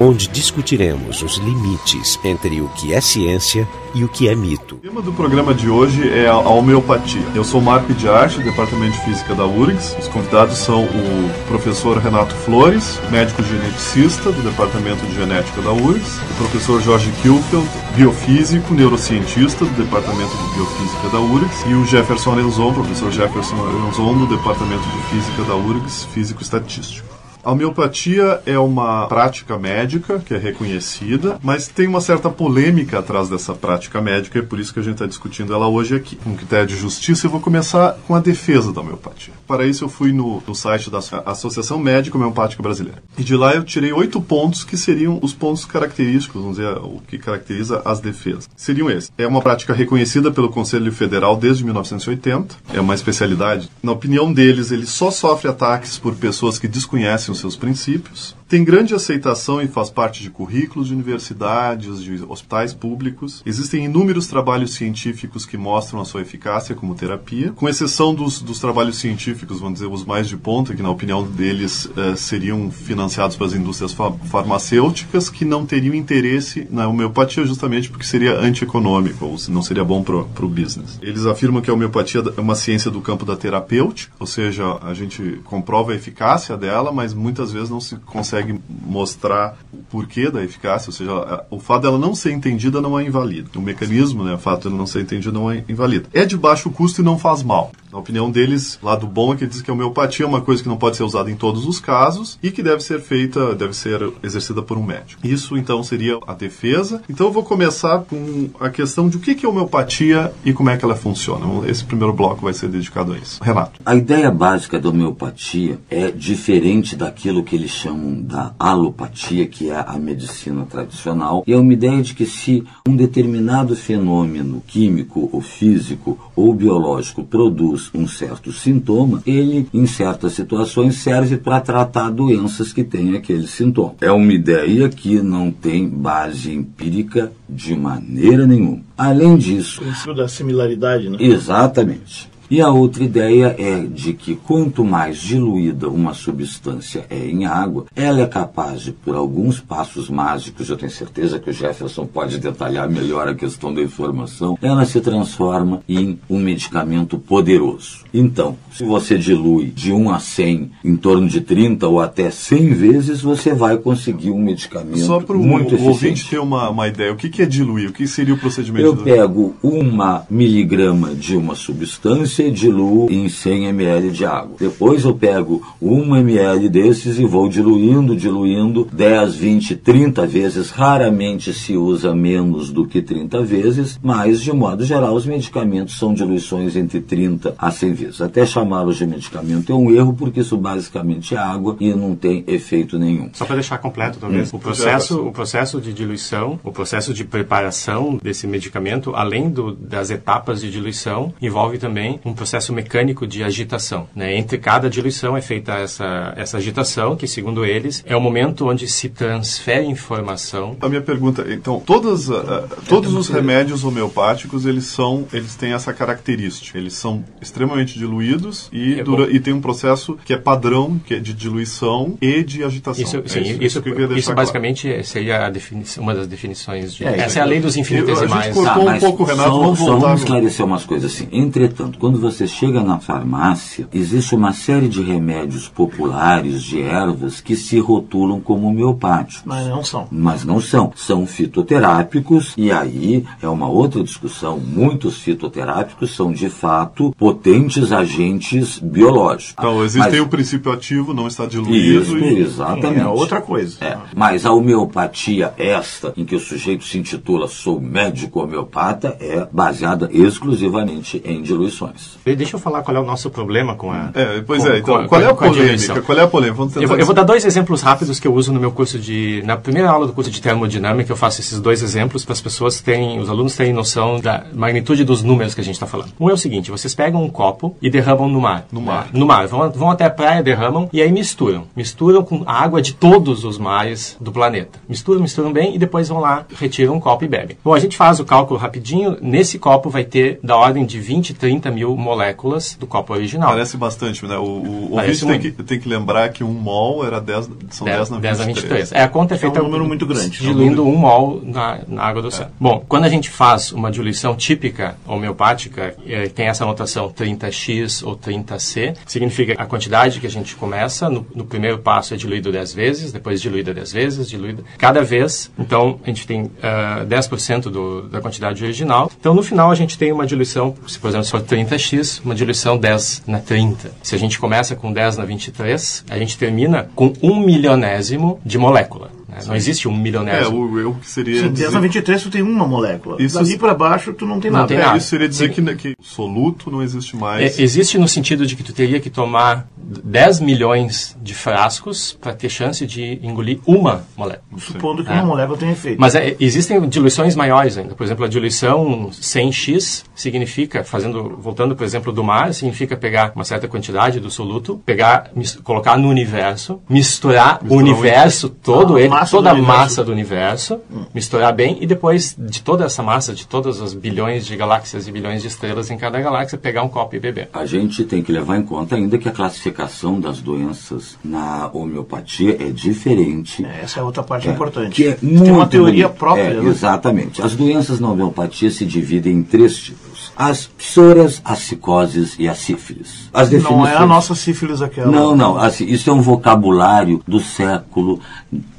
onde discutiremos os limites entre o que é ciência e o que é mito. O tema do programa de hoje é a homeopatia. Eu sou Marco de Arte, Departamento de Física da URGS. Os convidados são o professor Renato Flores, médico geneticista do Departamento de Genética da URGS, o professor Jorge Kilfeld, biofísico, neurocientista do Departamento de Biofísica da URGS, e o Jefferson Arenzon, professor Jefferson Arenzon, do Departamento de Física da URGS, físico estatístico. A homeopatia é uma prática médica que é reconhecida, mas tem uma certa polêmica atrás dessa prática médica e é por isso que a gente está discutindo ela hoje aqui. Com critério de justiça, eu vou começar com a defesa da homeopatia. Para isso, eu fui no, no site da Associação Médica Homeopática Brasileira. E de lá eu tirei oito pontos que seriam os pontos característicos, vamos dizer, o que caracteriza as defesas. Seriam esses. É uma prática reconhecida pelo Conselho Federal desde 1980, é uma especialidade. Na opinião deles, ele só sofre ataques por pessoas que desconhecem os seus princípios, tem grande aceitação e faz parte de currículos de universidades, de hospitais públicos. Existem inúmeros trabalhos científicos que mostram a sua eficácia como terapia, com exceção dos, dos trabalhos científicos, vamos dizer, os mais de ponta, que na opinião deles eh, seriam financiados pelas indústrias fa farmacêuticas, que não teriam interesse na homeopatia justamente porque seria antieconômico, ou não seria bom para o business. Eles afirmam que a homeopatia é uma ciência do campo da terapêutica, ou seja, a gente comprova a eficácia dela, mas muitas vezes não se consegue consegue mostrar o porquê da eficácia, ou seja, o fato dela não ser entendida não é invalida. O mecanismo, né, o fato dela não ser entendido não é invalida. É de baixo custo e não faz mal. Na opinião deles, lado bom é que diz que a homeopatia é uma coisa que não pode ser usada em todos os casos e que deve ser feita, deve ser exercida por um médico. Isso então seria a defesa. Então eu vou começar com a questão de o que é homeopatia e como é que ela funciona. Esse primeiro bloco vai ser dedicado a isso. Renato. A ideia básica da homeopatia é diferente daquilo que eles chamam da alopatia, que é a medicina tradicional, e é uma ideia de que se um determinado fenômeno químico ou físico ou biológico produz um certo sintoma, ele, em certas situações, serve para tratar doenças que têm aquele sintoma. É uma ideia que não tem base empírica de maneira nenhuma. Além disso. O princípio da similaridade, né? Exatamente. E a outra ideia é de que quanto mais diluída uma substância é em água, ela é capaz de, por alguns passos mágicos, eu tenho certeza que o Jefferson pode detalhar melhor a questão da informação, ela se transforma em um medicamento poderoso. Então, se você dilui de 1 a 100, em torno de 30 ou até 100 vezes, você vai conseguir um medicamento Só para o ouvinte ter uma, uma ideia, o que, que é diluir? O que seria o procedimento? Eu pego uma miligrama de uma substância você diluo em 100 ml de água. Depois eu pego 1 ml desses e vou diluindo, diluindo 10, 20, 30 vezes. Raramente se usa menos do que 30 vezes, mas de modo geral os medicamentos são diluições entre 30 a 100 vezes. Até chamá-los de medicamento é um erro porque isso basicamente é água e não tem efeito nenhum. Só para deixar completo talvez, hum. o processo, o processo de diluição, o processo de preparação desse medicamento, além do, das etapas de diluição, envolve também um processo mecânico de agitação. Né? Entre cada diluição é feita essa, essa agitação, que segundo eles é o momento onde se transfere informação. A minha pergunta, então, todas, uh, todos os remédios homeopáticos eles são, eles têm essa característica. Eles são extremamente diluídos e, é dura, e tem um processo que é padrão, que é de diluição e de agitação. Isso, é sim, isso, isso, isso, isso basicamente claro. seria uma das definições. De, é, essa é a lei dos infinitesimais. A gente cortou ah, um pouco, Renato, só, vamos voltar. Só vamos esclarecer umas coisas assim. Entretanto, quando você chega na farmácia, existe uma série de remédios populares, de ervas, que se rotulam como homeopáticos. Mas não são. Mas não são. São fitoterápicos, e aí é uma outra discussão. Muitos fitoterápicos são, de fato, potentes agentes biológicos. Então, existe mas... o princípio ativo, não está diluído. Isso, e... exatamente. É outra coisa. É. Mas a homeopatia, esta, em que o sujeito se intitula sou médico homeopata, é baseada exclusivamente em diluições. Deixa eu falar qual é o nosso problema com a. É, pois é, então, qual é a polêmica? Qual é a polêmica? Eu vou, eu, vou, dar dois exemplos rápidos que eu uso no meu curso de. Na primeira aula do curso de termodinâmica, eu faço esses dois exemplos para as pessoas terem, os alunos terem noção da magnitude dos números que a gente está falando. Um é o seguinte: vocês pegam um copo e derramam no mar. No mar. No mar. Vão, vão até a praia, derramam e aí misturam. Misturam com a água de todos os mares do planeta. Misturam, misturam bem e depois vão lá, retiram um copo e bebem. Bom, a gente faz o cálculo rapidinho. Nesse copo vai ter da ordem de 20, 30 mil moléculas do copo original. Parece bastante, né? O, o ouvinte tem que, tem que lembrar que um mol era 10, são 10, 10 na 23. 10 a 23. É, a conta é feita é um número muito grande. Diluindo um mol na, na água do oceano. É. Bom, quando a gente faz uma diluição típica homeopática, é, tem essa notação 30x ou 30c, significa a quantidade que a gente começa, no, no primeiro passo é diluído 10 vezes, depois diluída 10 vezes, diluída cada vez. Então, a gente tem uh, ah, 10% do, da quantidade original. Então, no final, a gente tem uma diluição, se por exemplo, se for 30x, uma diluição 10 na 30. Se a gente começa com 10 na 23, a gente termina com um milionésimo de molécula. Né? Não existe um milionésimo. É, o eu que seria. Dizer... 10 a 23 tu tem uma molécula. Isso... Dali para baixo tu não tem não nada. Tem nada. É, isso seria dizer que, que soluto não existe mais. É, existe no sentido de que tu teria que tomar 10 milhões de frascos para ter chance de engolir uma molécula. Supondo que é. uma molécula tenha efeito. Mas é, existem diluições maiores ainda. Por exemplo, a diluição 100x significa, fazendo, voltando por exemplo do mar, significa pegar uma certa quantidade do soluto, pegar, colocar no universo, misturar, misturar o universo todo, ele, toda a massa do universo, hum. misturar bem e depois de toda essa massa, de todas as bilhões de galáxias e bilhões de estrelas em cada galáxia, pegar um copo e beber. A gente tem que levar em conta ainda que a classificação classificação das doenças na homeopatia é diferente. É, essa é outra parte é, importante. Que é muito Tem uma teoria própria. É, né? Exatamente. As doenças na homeopatia se dividem em três tipos. As psoras, as psicoses e a sífilis. As definições... Não é a nossa sífilis aquela. Não, não. Assim, isso é um vocabulário do século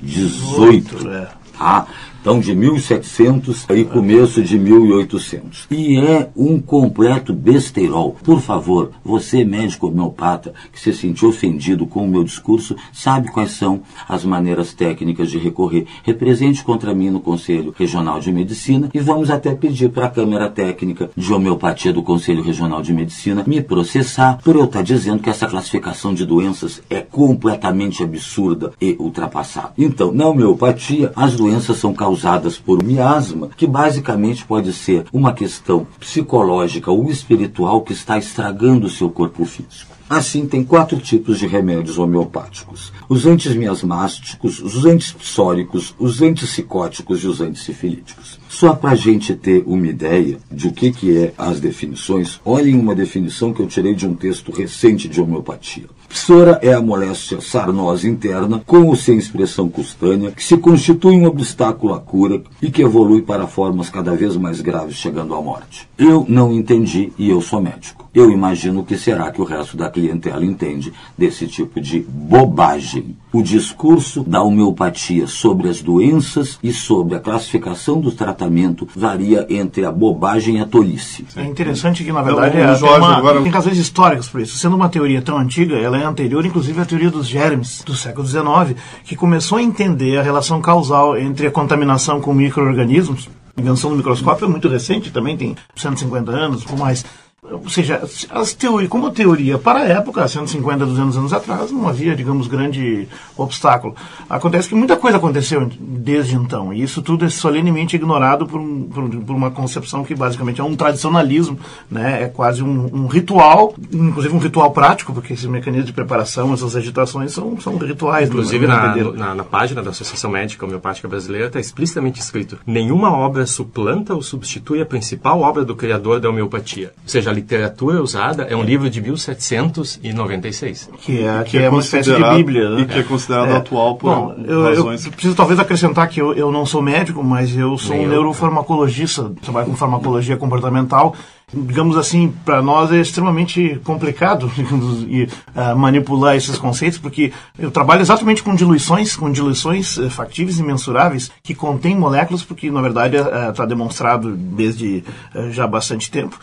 XVIII. É. Tá? Então, de 1700 e começo de 1800. E é um completo besteirol. Por favor, você, médico homeopata, que se sentiu ofendido com o meu discurso, sabe quais são as maneiras técnicas de recorrer. Represente contra mim no Conselho Regional de Medicina e vamos até pedir para a Câmara Técnica de Homeopatia do Conselho Regional de Medicina me processar por eu estar dizendo que essa classificação de doenças é completamente absurda e ultrapassada. Então, na homeopatia, as doenças são causadas causadas por miasma, que basicamente pode ser uma questão psicológica ou espiritual que está estragando o seu corpo físico. Assim, tem quatro tipos de remédios homeopáticos: os antimiasmáticos, os antipsóricos, os antipsicóticos e os antissifilíticos. Só para a gente ter uma ideia de o que, que é as definições, olhem uma definição que eu tirei de um texto recente de homeopatia. Psora é a moléstia sarnosa interna, com ou sem expressão custânea, que se constitui um obstáculo à cura e que evolui para formas cada vez mais graves, chegando à morte. Eu não entendi e eu sou médico. Eu imagino que será que o resto da clientela entende desse tipo de bobagem. O discurso da homeopatia sobre as doenças e sobre a classificação do tratamento varia entre a bobagem e a tolice. É interessante que, na verdade, é, tem, uma, agora... tem razões históricas por isso. Sendo uma teoria tão antiga, ela é anterior, inclusive, à teoria dos germes do século XIX, que começou a entender a relação causal entre a contaminação com micro-organismos. A invenção do microscópio é muito recente, também tem 150 anos, ou mais ou seja, as teorias, como teoria para a época, 150, 200 anos atrás, não havia, digamos, grande obstáculo. Acontece que muita coisa aconteceu desde então, e isso tudo é solenemente ignorado por, um, por, por uma concepção que basicamente é um tradicionalismo, né? é quase um, um, ritual, inclusive um ritual prático, porque esses mecanismos de preparação, essas agitações são, são rituais. Inclusive, na, na, na, página da Associação Médica Homeopática Brasileira está explicitamente escrito: nenhuma obra suplanta ou substitui a principal obra do criador da homeopatia. Ou seja, a literatura usada é um livro de 1796. Que é, que, que é, é uma espécie de Bíblia. Né? E que é considerado é. atual por Bom, eu, razões... Eu preciso talvez acrescentar que eu, eu não sou médico, mas eu sou Nem um eu. neurofarmacologista, trabalho com farmacologia comportamental digamos assim, para nós é extremamente complicado e, uh, manipular esses conceitos, porque eu trabalho exatamente com diluições, com diluições uh, factíveis e mensuráveis que contêm moléculas, porque na verdade está uh, demonstrado desde já bastante tempo,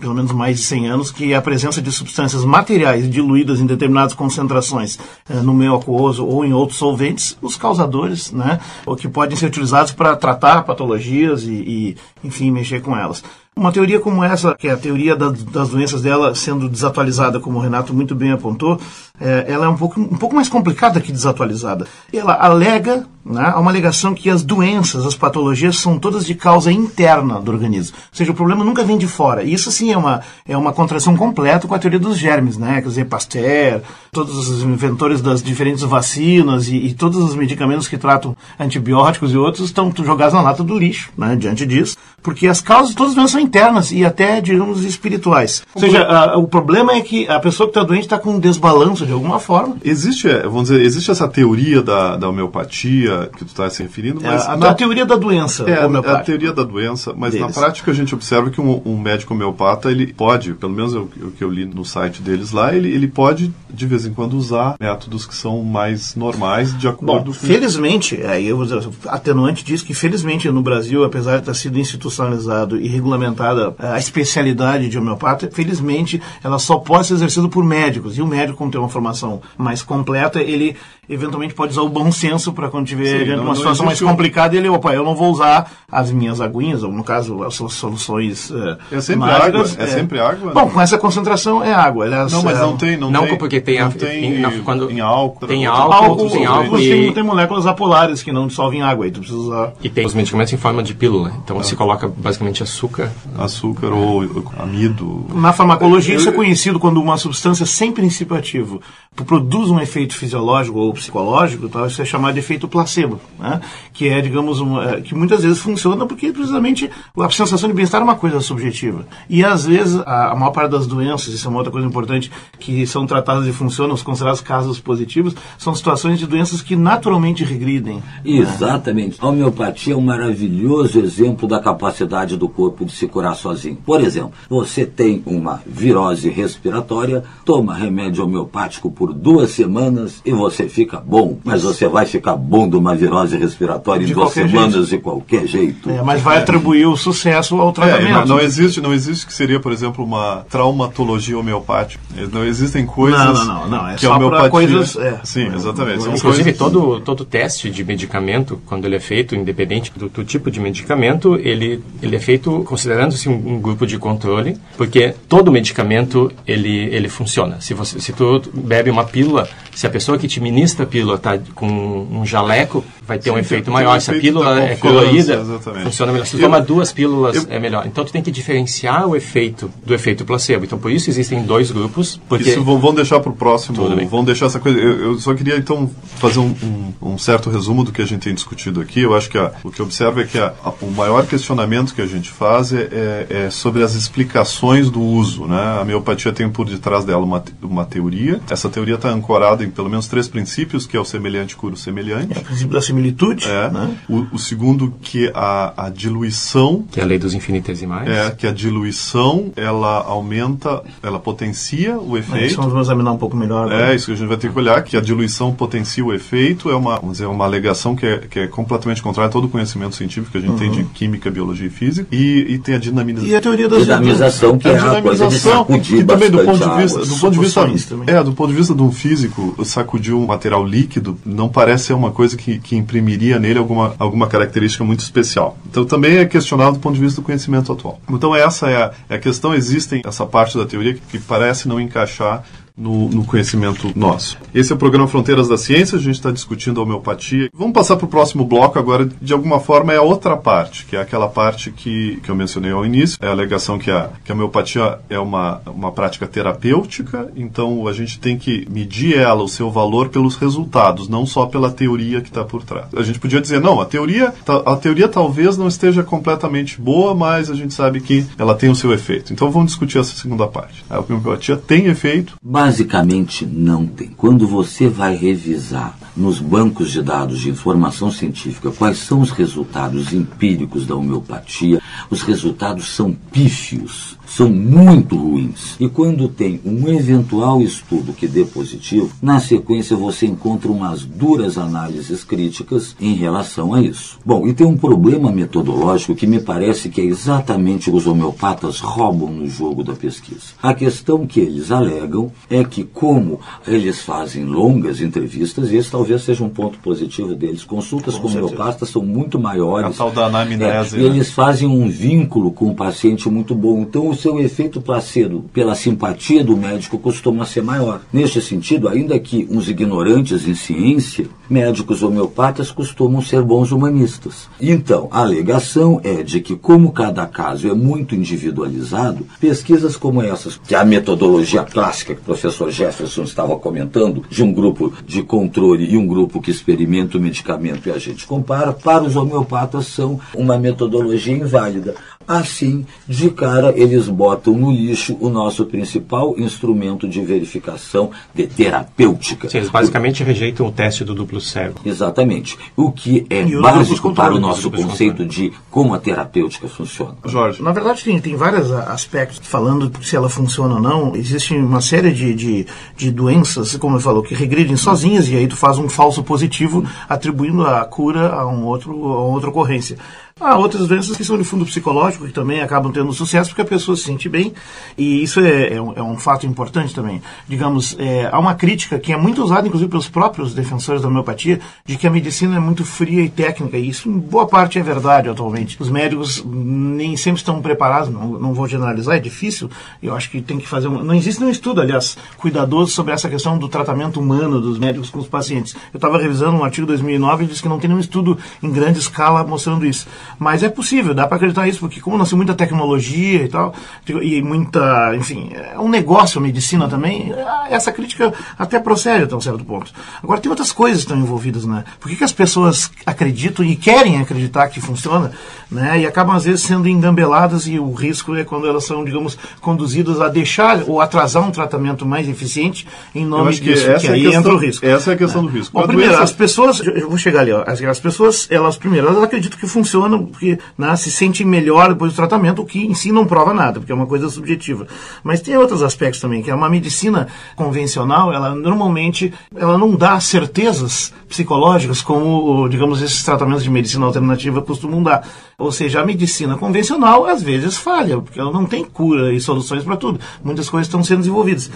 pelo menos mais de 100 anos, que a presença de substâncias materiais diluídas em determinadas concentrações no meio aquoso ou em outros solventes, os causadores, né, ou que podem ser utilizados para tratar patologias e, e, enfim, mexer com elas. Uma teoria como essa, que é a teoria das, das doenças dela sendo desatualizada, como o Renato muito bem apontou, é, ela é um pouco, um pouco mais complicada que desatualizada. Ela alega, né, há uma alegação que as doenças, as patologias são todas de causa interna do organismo. Ou seja, o problema nunca vem de fora. Isso, sim, é uma, é uma contração completa com a teoria dos germes, né? Quer dizer, Pasteur, todos os inventores das diferentes vacinas e, e todos os medicamentos que tratam antibióticos e outros estão jogados na lata do lixo, né? Diante disso, porque as causas todas as doenças são internas e até, digamos, espirituais. Ou seja, a, o problema é que a pessoa que está doente está com um desbalanço de alguma forma. Existe, é, vamos dizer, existe essa teoria da, da homeopatia que tu está se referindo, mas... É, a, na, a, teoria da doença É, a, teoria da doença, mas deles. na prática a gente observa que um, um, médico homeopata, ele pode, pelo menos o, o, que eu li no site deles lá, ele, ele pode, de vez em quando, usar métodos que são mais normais, de acordo Bom, com... felizmente, aí eu vou dizer, atenuante diz que felizmente no Brasil, apesar de ter sido institucionalizado e regulamentada a especialidade de homeopata, felizmente ela só pode ser exercida por médicos. E o médico, como tem uma formação mais completa, ele eventualmente pode usar o bom senso para quando tiver Sim, não, uma situação mais complicada, ele, opa, eu não vou usar as minhas aguinhas, ou no caso, as soluções uh, É sempre mágicas, água, é, é, sempre água. Bom, com essa concentração é água. Aliás, não, mas não tem, não, não tem, porque tem, não a, tem em, quando, em álcool. Tem álcool, álcool tem álcool e... tem, tem moléculas apolares que não dissolvem água, aí tu precisa usar. E tem os medicamentos em forma de pílula, então ah. se coloca basicamente açúcar. Açúcar ou amido. Na farmacologia eu, isso é conhecido quando uma substância sem princípio ativo produz um efeito fisiológico ou psicológico, tá? isso é chamado de efeito placebo, né? que é, digamos, uma, é, que muitas vezes funciona porque precisamente a sensação de bem-estar é uma coisa subjetiva. E às vezes a, a, maior parte das doenças, isso é uma outra coisa importante, que são tratadas e funcionam, os considerados casos positivos, são situações de doenças que naturalmente regridem. Né? Exatamente. A homeopatia é um maravilhoso exemplo da capacidade do corpo de se curar sozinho. Por exemplo, você tem uma virose respiratória, toma remédio homeopático por duas semanas e você fica bom. Mas você vai ficar bom de uma virose respiratória de em duas semanas jeito. de qualquer jeito. É, mas vai atribuir o sucesso ao tratamento. É, não, existe, não existe que seria, por exemplo, uma traumatologia homeopática. Não existem coisas não, não, não, não. É que a homeopatia... coisas... É. Sim, exatamente. São Inclusive, todo, todo teste de medicamento, quando ele é feito, independente do, do tipo de medicamento, ele, ele é feito considerando-se um, um, grupo de controle, porque todo medicamento, ele, ele funciona. Se, você, se tu bebe uma pílula, se a pessoa que te ministra a pílula está com um jaleco, vai ter Sim, um efeito maior. Um se a pílula é colorida, exatamente. funciona melhor. Se tu toma duas pílulas, eu, é melhor. Então, tu tem que diferenciar o efeito do efeito placebo. Então, por isso existem dois grupos. Porque... Isso vão deixar para o próximo. Vão deixar essa coisa. Eu, eu, só queria, então, fazer um, um, um, certo resumo do que a gente tem discutido aqui. Eu acho que a, o que eu observo é que a, o maior questionamento que a gente faz é, é, é, sobre as explicações do uso. Né? A miopatia tem por detrás dela uma, uma teoria. Essa teoria está ancorada em pelo menos três princípios, que é o semelhante cura o semelhante. É o princípio da similitude. É. Né? O, o, segundo, que é a, a diluição. Que é a lei dos infinitesimais. É, que a diluição, ela aumenta, ela potencia o efeito. Isso vamos examinar um pouco melhor. É, isso que a gente vai ter que olhar, que a diluição potencia o efeito, é uma, vamos dizer, uma alegação que é, que é completamente contrária a todo o conhecimento científico que a gente uhum. tem de química, biologia e física. E, e tem a dinamização. E a teoria da dinamização, que é a, a coisa de sacudir também do ponto de vista, do ponto de vista, é, do ponto de vista de um físico, sacudir um material líquido não parece ser uma coisa que, que imprimiria nele alguma, alguma característica muito especial. Então também é questionado do ponto de vista do conhecimento atual. Então essa é a, é a questão, existem essa parte da teoria que, que parece não encaixar no, no, conhecimento nosso. Esse é o programa Fronteiras da Ciência, a gente está discutindo a homeopatia. Vamos passar para o próximo bloco agora, de alguma forma é a outra parte, que é aquela parte que, que eu mencionei ao início, é a alegação que a, que a homeopatia é uma, uma prática terapêutica, então a gente tem que medir ela, o seu valor, pelos resultados, não só pela teoria que está por trás. A gente podia dizer, não, a teoria, a teoria talvez não esteja completamente boa, mas a gente sabe que ela tem o seu efeito. Então vamos discutir essa segunda parte. A homeopatia tem efeito, Basicamente, não tem. Quando você vai revisar nos bancos de dados de informação científica quais são os resultados empíricos da homeopatia, os resultados são pífios são muito ruins. E quando tem um eventual estudo que dê positivo, na sequência você encontra umas duras análises críticas em relação a isso. Bom, e tem um problema metodológico que me parece que é exatamente os homeopatas roubam no jogo da pesquisa. A questão que eles alegam é que, como eles fazem longas entrevistas, e esse talvez seja um ponto positivo deles, consultas com, com homeopatas são muito maiores. A tal da anamnese. É, né? Eles fazem um vínculo com o paciente muito bom. Então, os seu efeito placebo pela simpatia do médico costuma ser maior. Neste sentido, ainda que uns ignorantes em ciência, médicos homeopatas costumam ser bons humanistas. Então, a alegação é de que, como cada caso é muito individualizado, pesquisas como essas, que é a metodologia clássica que o professor Jefferson estava comentando, de um grupo de controle e um grupo que experimenta o medicamento e a gente compara, para os homeopatas são uma metodologia inválida. Assim, de cara, eles botam no lixo o nosso principal instrumento de verificação de terapêutica. Sim, eles basicamente rejeitam o teste do duplo cego. Exatamente. O que é E o básico para o controle, nosso conceito de como a terapêutica funciona. Jorge. Na verdade, tem, tem vários aspectos falando se ela funciona ou não. Existe uma série de, de, de doenças, como eu falou, que regridem sozinhas e aí tu faz um falso positivo atribuindo a cura a, um outro, a outra ocorrência. Há outras doenças que são de fundo psicológico que também acabam tendo sucesso porque a pessoa se sente bem e isso é, é, um, é um fato importante também. Digamos, é, há uma crítica que é muito usada inclusive pelos próprios defensores da homeopatia de que a medicina é muito fria e técnica e isso em boa parte é verdade atualmente. Os médicos nem sempre estão preparados, não, não vou generalizar, é difícil. Eu acho que tem que fazer um, não existe nenhum estudo, aliás, cuidadoso sobre essa questão do tratamento humano dos médicos com os pacientes. Eu estava revisando um artigo de 2009 e disse que não tem nenhum estudo em grande escala mostrando isso. Mas é possível, dá para acreditar isso, porque como nasceu muita tecnologia e tal, e muita, enfim, é um negócio a medicina também, essa crítica até procede até um certo ponto. Agora tem outras coisas que estão envolvidas, né? Por que, que as pessoas acreditam e querem acreditar que funciona, né? E acabam às vezes sendo engambeladas e o risco é quando elas são, digamos, conduzidas a deixar ou atrasar um tratamento mais eficiente em nome que disso, essa que é a aí questão- entra o risco. essa é a questão do risco. Bom, primeiro, doença- as pessoas, eu vou chegar ali, ó, as, as pessoas, elas primeiro, elas acreditam que funciona porque né, se sentem melhor depois do tratamento, o que em si não prova nada, porque é uma coisa subjetiva. Mas tem outros aspectos também, que é uma medicina convencional, ela normalmente ela não dá certezas psicológicas como, digamos, esses tratamentos de medicina alternativa costumam dar. Ou seja, a medicina convencional às vezes falha, porque ela não tem cura e soluções para tudo. Muitas coisas estão sendo desenvolvidas.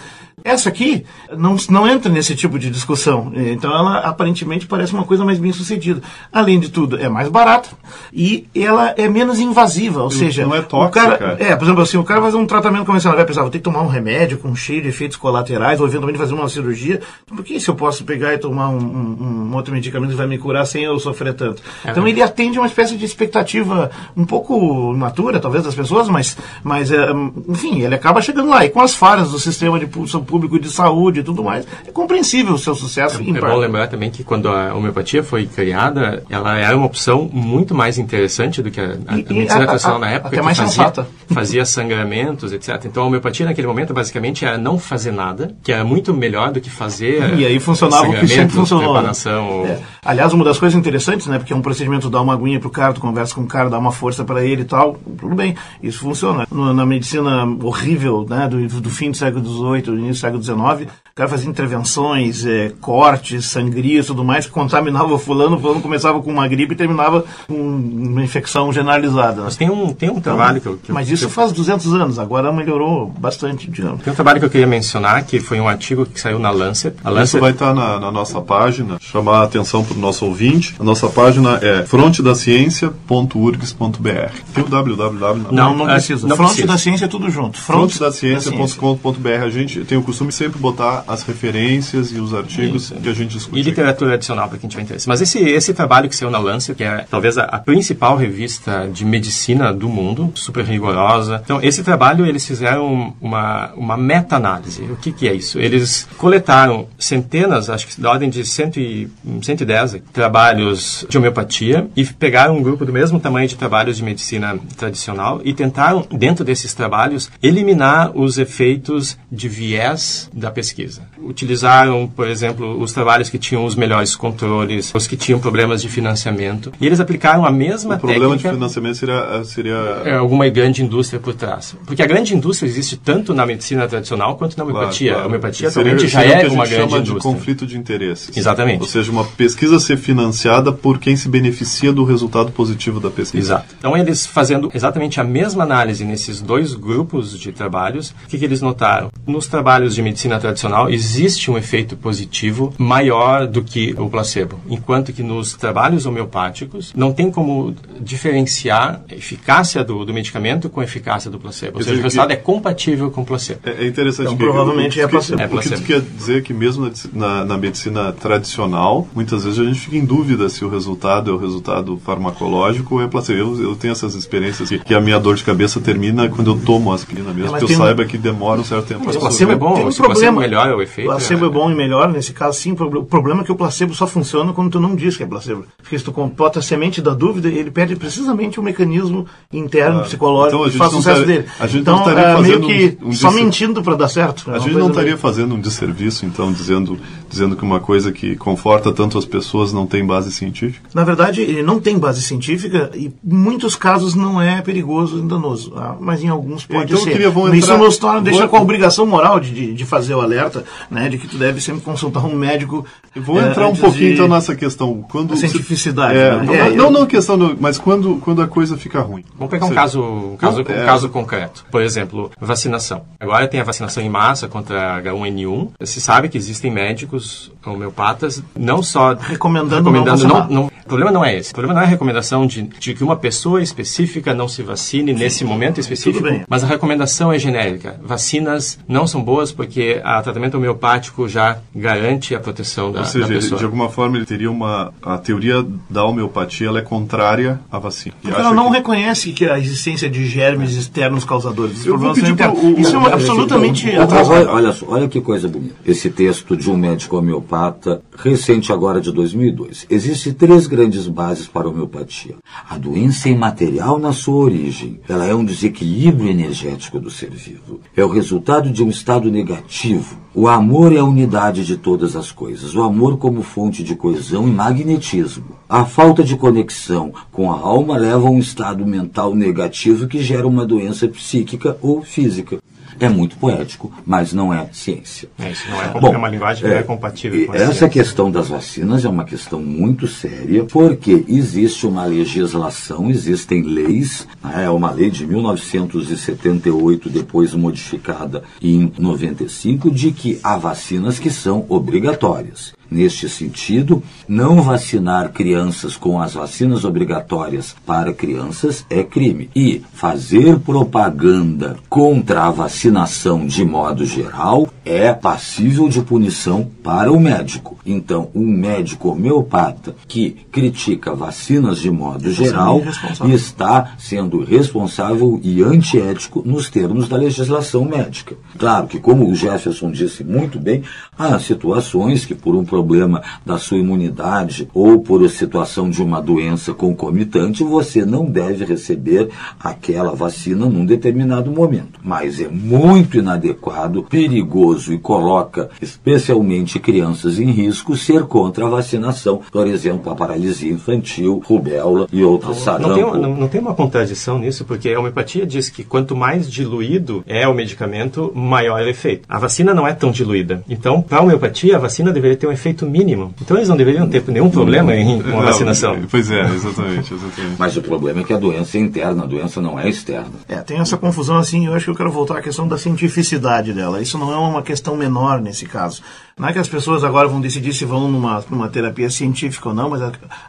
Essa aqui não, não entra nesse tipo de discussão. Então ela aparentemente parece uma coisa mais bem sucedida. Além de tudo, é mais barata e ela é menos invasiva. Ou seja, não é o tóxica. cara, é, por exemplo, assim, o cara vai fazer um tratamento convencional, vai precisar, vou ter que tomar um remédio com cheio de efeitos colaterais, ou eventualmente fazer uma cirurgia. Por que se eu posso pegar e tomar um, um- um outro medicamento que vai me curar sem eu sofrer tanto? Então ele atende uma espécie de expectativa um pouco imatura, talvez, das pessoas, mas, mas é, enfim, ele acaba chegando lá. E com as falhas do sistema de pu- público de saúde e tudo mais, é compreensível o seu sucesso. É parte. bom lembrar também que quando a homeopatia foi criada, ela era uma opção muito mais interessante do que a, a- E- medicina a- tradicional na época, até que mais fazia, sensata. fazia sangramentos, etc. Então a homeopatia naquele momento basicamente era não fazer nada, que era muito melhor do que fazer E aí funcionava o que sempre funcionou. né? preparação. É. Aliás, uma das coisas interessantes, né? Porque é um procedimento dar uma aguinha pro cara, tu conversa com o cara, dá uma força para ele e tal, tudo bem, isso funciona. Na medicina horrível, né? Do, do fim do século XVIII, do século XIX, cara fazia intervenções, é, cortes, sangrias e tudo mais, que contaminava o fulano, o fulano começava com uma gripe e terminava com uma infecção generalizada. Mas tem um, tem um trabalho que eu, que eu- Mas que isso eu- faz 200 anos, agora melhorou bastante, digamos. tem um trabalho que eu queria mencionar, que foi um artigo que saiu na Lancet. A Isso Lancet vai estar na, na nossa página, chamar a atenção para o nosso ouvinte. A nossa página é frontedaciencia.urgs.br. Tem o www. Não, não é, precisa. não Fronte precisa. da ciência é tudo junto. Fronte frontedaciencia.com.br. A gente tem o costume de sempre botar as referências e os artigos Isso. que a gente discute. E literatura adicional para quem tiver interesse. Mas esse, esse trabalho que saiu na Lancet, que é talvez a, a principal revista de medicina do mundo, super rigorosa. Então, esse trabalho eles fizeram uma, uma meta-análise. O que, que é isso? Eles coletaram centenas, acho que da ordem de 100 e, 110 trabalhos de homeopatia e pegaram um grupo do mesmo tamanho de trabalhos de medicina tradicional e tentaram, dentro desses trabalhos, eliminar os efeitos de viés da pesquisa. Utilizaram, por exemplo, os trabalhos que tinham os melhores controles, os que tinham problemas de financiamento, e eles aplicaram a mesma O problema técnica de financiamento seria, seria é, alguma grande indústria por trás. Porque a grande indústria existe tanto na medicina tradicional quanto na homeopatia. Claro, claro. A homeopatia Seria- atualmente já seria o que é a gente uma grande chama de indústria. conflito de interesses. Exatamente. Ou seja, uma pesquisa ser financiada por quem se beneficia do resultado positivo da pesquisa. Exato. Então, eles fazendo exatamente a mesma análise nesses dois grupos de trabalhos, o que, que eles notaram? Nos trabalhos de medicina tradicional, existe um efeito positivo maior do que o placebo, enquanto que nos trabalhos homeopáticos não tem como diferenciar a eficácia do, do medicamento com a eficácia do placebo. Ou seja, o resultado que- é compatível com o placebo. É é interessante Então, que provavelmente é que- placebo. O, É que tu placebo. quer dizer que mesmo na, na- na medicina tradicional, muitas vezes a gente fica em dúvida se o resultado é o resultado farmacológico ou é placebo. Eu, eu tenho essas experiências que, que a minha dor de cabeça termina quando eu tomo aspirina mesmo, É, mas que eu um- saiba que demora um certo tempo. Mas o placebo é bom, Tem um se o placebo problema. Melhora o efeito. Placebo é, é bom e melhora, nesse caso sim. O problema é que o placebo só funciona quando tu não diz que é placebo. Porque se tu bota a semente da dúvida, ele perde precisamente o mecanismo interno, psicológico, então, que faz o sucesso estaria, dele. A gente então, não estaria é, fazendo meio que um, um só mentindo para dar certo. A gente não estaria fazendo um desserviço, então, dizendo, dizendo que uma coisa que conforta tanto as pessoas não tem base científica? Na verdade, ele não tem base científica e em muitos casos não é perigoso e danoso. Ah, mas em alguns pode então, ser. Queria, entrar, Isso nos torna, deixa vou... com a obrigação moral de, de, de, fazer o alerta, né, de que tu deve sempre consultar um médico. Vou é, entrar um pouquinho de... então nessa questão. Quando a cientificidade. É, né? não, é, não, não questão, do, mas quando, quando a coisa fica ruim. Vamos pegar um caso, um caso, um caso concreto. Por exemplo, vacinação. Agora tem a vacinação em massa contra H1N1. Se sabe que existem médicos homeopatas não só recomendando, recomendando não, não, o problema não é esse. O problema não é a recomendação de, de que uma pessoa específica não se vacine nesse momento específico, mas a recomendação é genérica. Vacinas não são boas porque o tratamento homeopático já garante a proteção da, Ou seja, da pessoa. de alguma forma ele teria uma a teoria da homeopatia ela é contrária à vacina. Porque ela não que... reconhece que a existência de germes externos causadores. Isso é absolutamente olha, olha, olha que coisa bonita. Esse texto de um médico homeopata recente agora de 2002. Existem três grandes bases para a homeopatia. A doença imaterial na sua origem. Ela é um desequilíbrio energético do ser vivo. É o resultado de um estado negativo. O amor é a unidade de todas as coisas. O amor como fonte de coesão e magnetismo. A falta de conexão com a alma leva a um estado mental negativo que gera uma doença psíquica ou física é muito poético, mas não é ciência. É, isso não é, Bom, é uma linguagem que é, não é compatível com a Essa ciência. questão das vacinas é uma questão muito séria, porque existe uma legislação, existem leis, né, é uma lei de 1978, depois modificada em 95, de que há vacinas que são obrigatórias. Neste sentido, não vacinar crianças com as vacinas obrigatórias para crianças é crime. E fazer propaganda contra a vacinação de modo geral é passível de punição para o médico. Então, um médico homeopata que critica vacinas de modo geral está sendo responsável e antiético nos termos da legislação médica. Claro que, como o Jefferson disse muito bem, há situações que, por um problema da sua imunidade ou por a situação de uma doença concomitante, você não deve receber aquela vacina num determinado momento. Mas é muito inadequado, perigoso e coloca especialmente crianças em risco ser contra a vacinação, por exemplo, a paralisia infantil, rubéola e outras sarampo. Não tem, uma, não, não tem uma contradição nisso, porque a homeopatia diz que quanto mais diluído é o medicamento, maior é o efeito. A vacina não é tão diluída. Então, para a homeopatia, a vacina deveria ter um efeito mínimo. Então, eles não deveriam ter nenhum problema em, com a vacinação. Pois é, exatamente, exatamente. Mas o problema é que a doença é interna, a doença não é externa. É, tem essa confusão assim, eu acho que eu quero voltar à questão da cientificidade dela. Isso não é uma questão menor nesse caso. Não é que as pessoas agora vão decidir se vão numa, numa terapia científica ou não, mas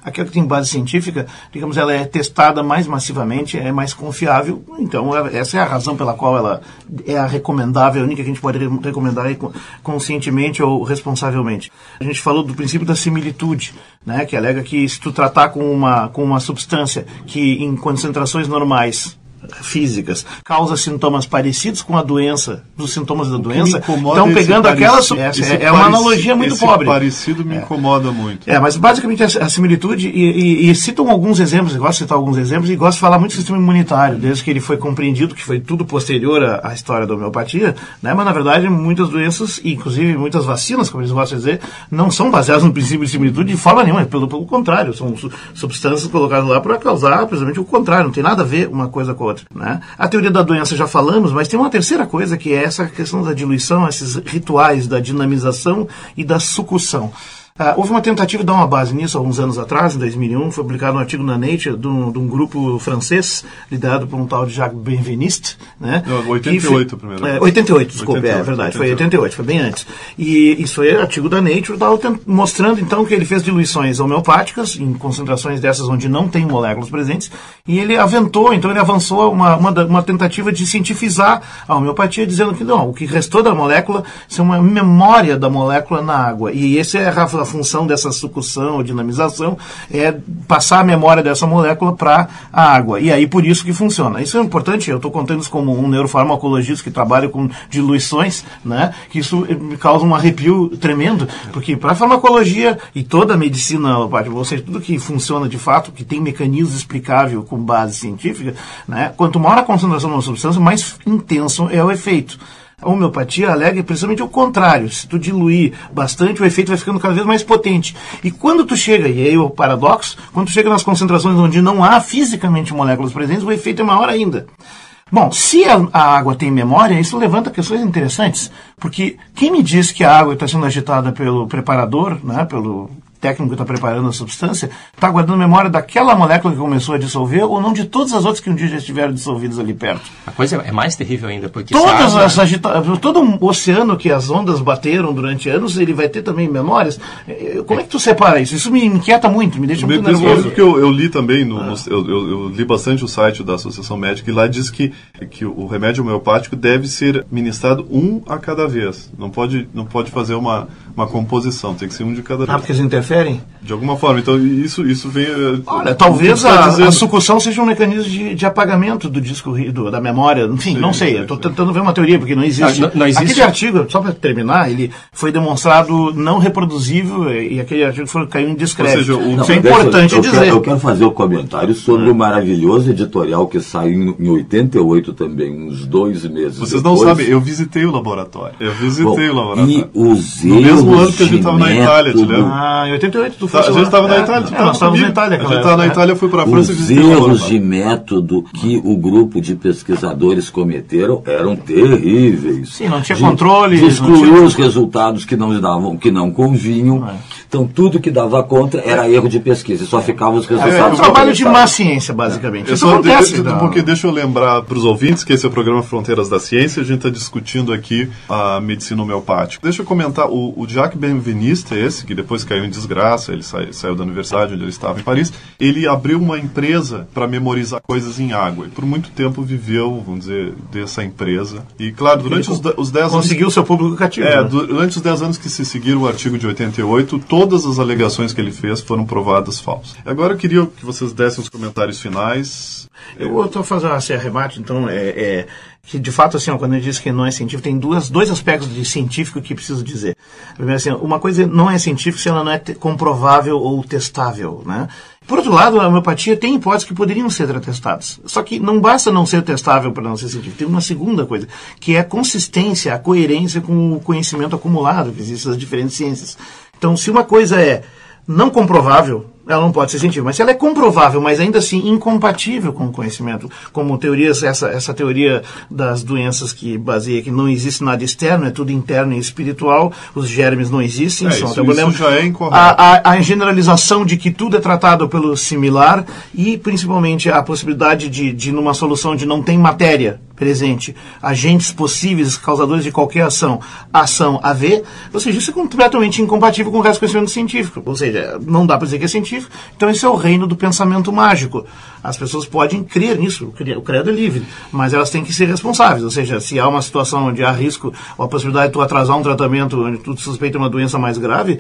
aquela que tem base científica, digamos, ela é testada mais massivamente, é mais confiável. Então, essa é a razão pela qual ela é a recomendável, a única que a gente pode recomendar conscientemente ou responsavelmente. A gente falou do princípio da similitude, né, que alega que se tu tratar com uma, com uma substância que em concentrações normais físicas causa sintomas parecidos com a doença, dos sintomas da doença, então pegando aquela é, é, uma analogia muito esse pobre. parecido me é. incomoda muito. É, mas basicamente a, similitude e, e, e, citam alguns exemplos, eu gosto de citar alguns exemplos e gosto de falar muito do sistema imunitário, desde que ele foi compreendido que foi tudo posterior à, à história da homeopatia, né? Mas na verdade muitas doenças, inclusive muitas vacinas, como eles gostam de dizer, não são baseadas no princípio de similitude de forma nenhuma, pelo, pelo contrário, são substâncias colocadas lá para causar precisamente o contrário, não tem nada a ver uma coisa com Né? A teoria da doença já falamos, mas tem uma terceira coisa que é essa questão da diluição, esses rituais da dinamização e da sucussão. Uh, houve uma tentativa de dar uma base nisso alguns anos atrás, em 2001, foi publicado um artigo na Nature de um, de um grupo francês, liderado por um tal de Jacques Benveniste. Né? Não, 88 foi, primeiro. É, 88, desculpe, 88, é verdade, 88. foi 88, foi bem antes. E isso foi artigo da Nature, mostrando então que ele fez diluições homeopáticas, em concentrações dessas onde não tem moléculas presentes, e ele aventou, então ele avançou uma, uma, uma tentativa de cientificar a homeopatia, dizendo que não, o que restou da molécula é uma memória da molécula na água. E essa é a função dessa sucção ou dinamização é passar a memória dessa molécula para a água. E aí por isso que funciona. Isso é importante, eu estou contando isso como um neurofarmacologista que trabalha com diluições, né? Que isso causa um arrepio tremendo, porque para a farmacologia e toda a medicina, ou seja, tudo que funciona de fato, que tem mecanismo explicável com base científica, né? Quanto maior a concentração de uma substância, mais intenso é o efeito. A homeopatia alega precisamente o contrário. Se tu diluir bastante, o efeito vai ficando cada vez mais potente. E quando tu chega, e aí o paradoxo, quando tu chega nas concentrações onde não há fisicamente moléculas presentes, o efeito é maior ainda. Bom, se a, a, água tem memória, isso levanta questões interessantes, porque quem me diz que a água está sendo agitada pelo preparador, né, pelo técnico que está preparando a substância está guardando memória daquela molécula que começou a dissolver ou não de todas as outras que um dia já estiveram dissolvidas ali perto. A coisa é mais terrível ainda, porque todas as agita... todo um oceano que as ondas bateram durante anos, ele vai ter também memórias. Eh, como é que tu separa isso? Isso me inquieta muito, me deixa me muito nervoso. Porque eu, eu li também, no, ah. no eu, eu, eu, li bastante o site da Associação Médica e lá diz que, que o remédio homeopático deve ser ministrado um a cada vez. Não pode, não pode fazer uma, uma composição, tem que ser um de cada ah, vez. Ah, porque eles interferem de alguma forma. Então, isso, isso vem. Eh, Olha, talvez a, a, sucussão seja um mecanismo de, de apagamento do disco, do, da memória. Enfim, sim, não sei. Estou tentando ver uma teoria, porque não existe. Não, não existe. Aquele artigo, só para terminar, ele foi demonstrado não reproduzível e aquele artigo foi, caiu em descrédito. Seja, o... Isso é importante eu, dizer. Quero, eu quero fazer o um comentário sobre o maravilhoso editorial que saiu em, em 88 também, uns dois meses. Vocês depois. não sabem, eu visitei o laboratório. Eu visitei Bom, o laboratório. E No mesmo ano que a gente estava na Itália, te lembra? Ah, em 88 tu foi. A gente estava na Itália, tu é, nós estávamos na Itália. A gente estava na Itália, fui para a França Os erros de método que o grupo de pesquisadores cometeram eram terríveis. Sim, não tinha controle. Tinha... os resultados que não davam, que não convinham. É. Então, tudo que dava contra era erro de pesquisa, só ficavam os resultados. É, é um trabalho de má ciência, basicamente. É. Isso acontece. De, porque deixa eu lembrar para os ouvintes que esse é o programa Fronteiras da Ciência, a gente está discutindo aqui a medicina homeopática. Deixa eu comentar, o, o Jacques Benveniste, esse, que depois caiu em desgraça, ele sa, saiu da universidade onde ele estava em Paris, ele abriu uma empresa para memorizar coisas em água. E por muito tempo viveu, vamos dizer, dessa empresa. E claro, durante os, os 10 anos. Conseguiu seu público cativo. É, né? durante os 10 anos que se seguiram o artigo de 88, todas as alegações que ele fez foram provadas falsas. Agora eu queria que vocês dessem os comentários finais. Eu estou fazendo esse arremate, então, é, é, que de fato, assim, quando eu disse que não é científico, tem duas, dois aspectos de científico que preciso dizer. Primeiro, assim, uma coisa não é científica se ela não é comprovável ou testável, né? Por outro lado, a homeopatia tem hipóteses que poderiam ser testadas. Só que não basta não ser testável para não ser científico. Tem uma segunda coisa, que é a consistência, a coerência com o conhecimento acumulado que existe nas diferentes ciências. Então, se uma coisa é não comprovável, ela não pode ser científica. Mas se ela é comprovável, mas ainda assim incompatível com o conhecimento, como teorias, essa, essa teoria das doenças que baseia que não existe nada externo, é tudo interno e espiritual, os germes não existem, é, são isso, problema. Isso já é incorreto. A, a, a, generalização de que tudo é tratado pelo similar e principalmente a possibilidade de, de numa solução de não tem matéria, presente, agentes possíveis, causadores de qualquer ação, ação a ver, ou seja, isso é completamente incompatível com o resto do conhecimento científico. Ou seja, não dá para dizer que é científico, então esse é o reino do pensamento mágico. As pessoas podem crer nisso, o credo é livre, mas elas têm que ser responsáveis. Ou seja, se há uma situação onde há risco ou a possibilidade de tu atrasar um tratamento onde tu suspeita uma doença mais grave,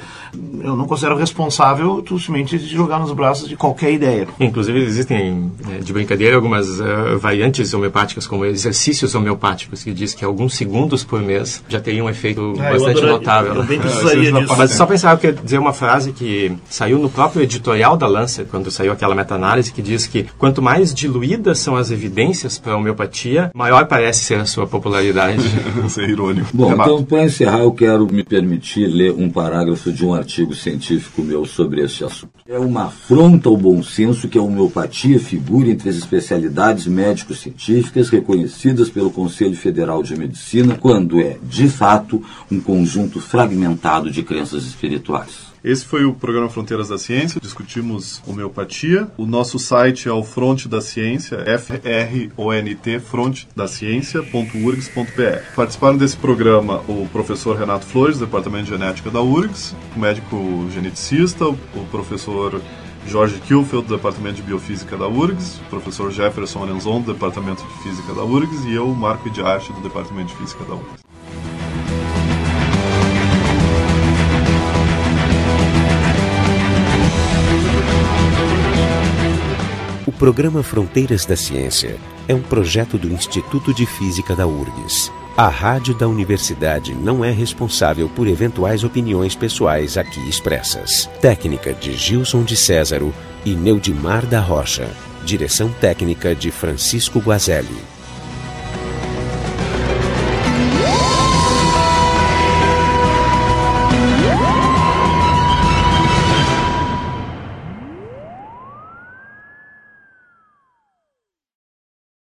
eu não considero responsável tu simplesmente jogar nos braços de qualquer ideia. Inclusive, existem, né, de brincadeira, algumas uh, variantes homeopáticas, como exercícios homeopáticos, que diz que alguns segundos por mês já teria um efeito é, bastante eu notável. Eu, bem precisaria disso. Mas só pensar, eu quero dizer uma frase que saiu no próprio editorial da Lancet, quando saiu aquela meta-análise, que diz que quanto mais diluídas são as evidências para a homeopatia, maior parece ser a sua popularidade. Isso é irônico. Bom, então, para encerrar, eu quero me permitir ler um parágrafo de um artigo científico meu sobre este assunto. É uma afronta ao bom senso que a homeopatia figure entre as especialidades médico-científicas reconhecidas pelo Conselho Federal de Medicina, quando é, de fato, um conjunto fragmentado de crenças espirituais. Esse foi o programa Fronteiras da Ciência. Discutimos homeopatia. O nosso site é o Fronte da Ciência, F-R-O-N-T, frontedaciencia.urgs.br. Participaram desse programa o professor Renato Flores, do Departamento de Genética da URGS, o médico geneticista, o professor Jorge Kielfeld, do Departamento de Biofísica da URGS, o professor Jefferson Arenzon, do Departamento de Física da URGS, e eu, Marco de Arte, do Departamento de Física da URGS. Programa Fronteiras da Ciência é um projeto do Instituto de Física da URGS. A rádio da universidade não é responsável por eventuais opiniões pessoais aqui expressas. Técnica de Gilson de Césaro e Neudimar da Rocha. Direção técnica de Francisco Guazelli.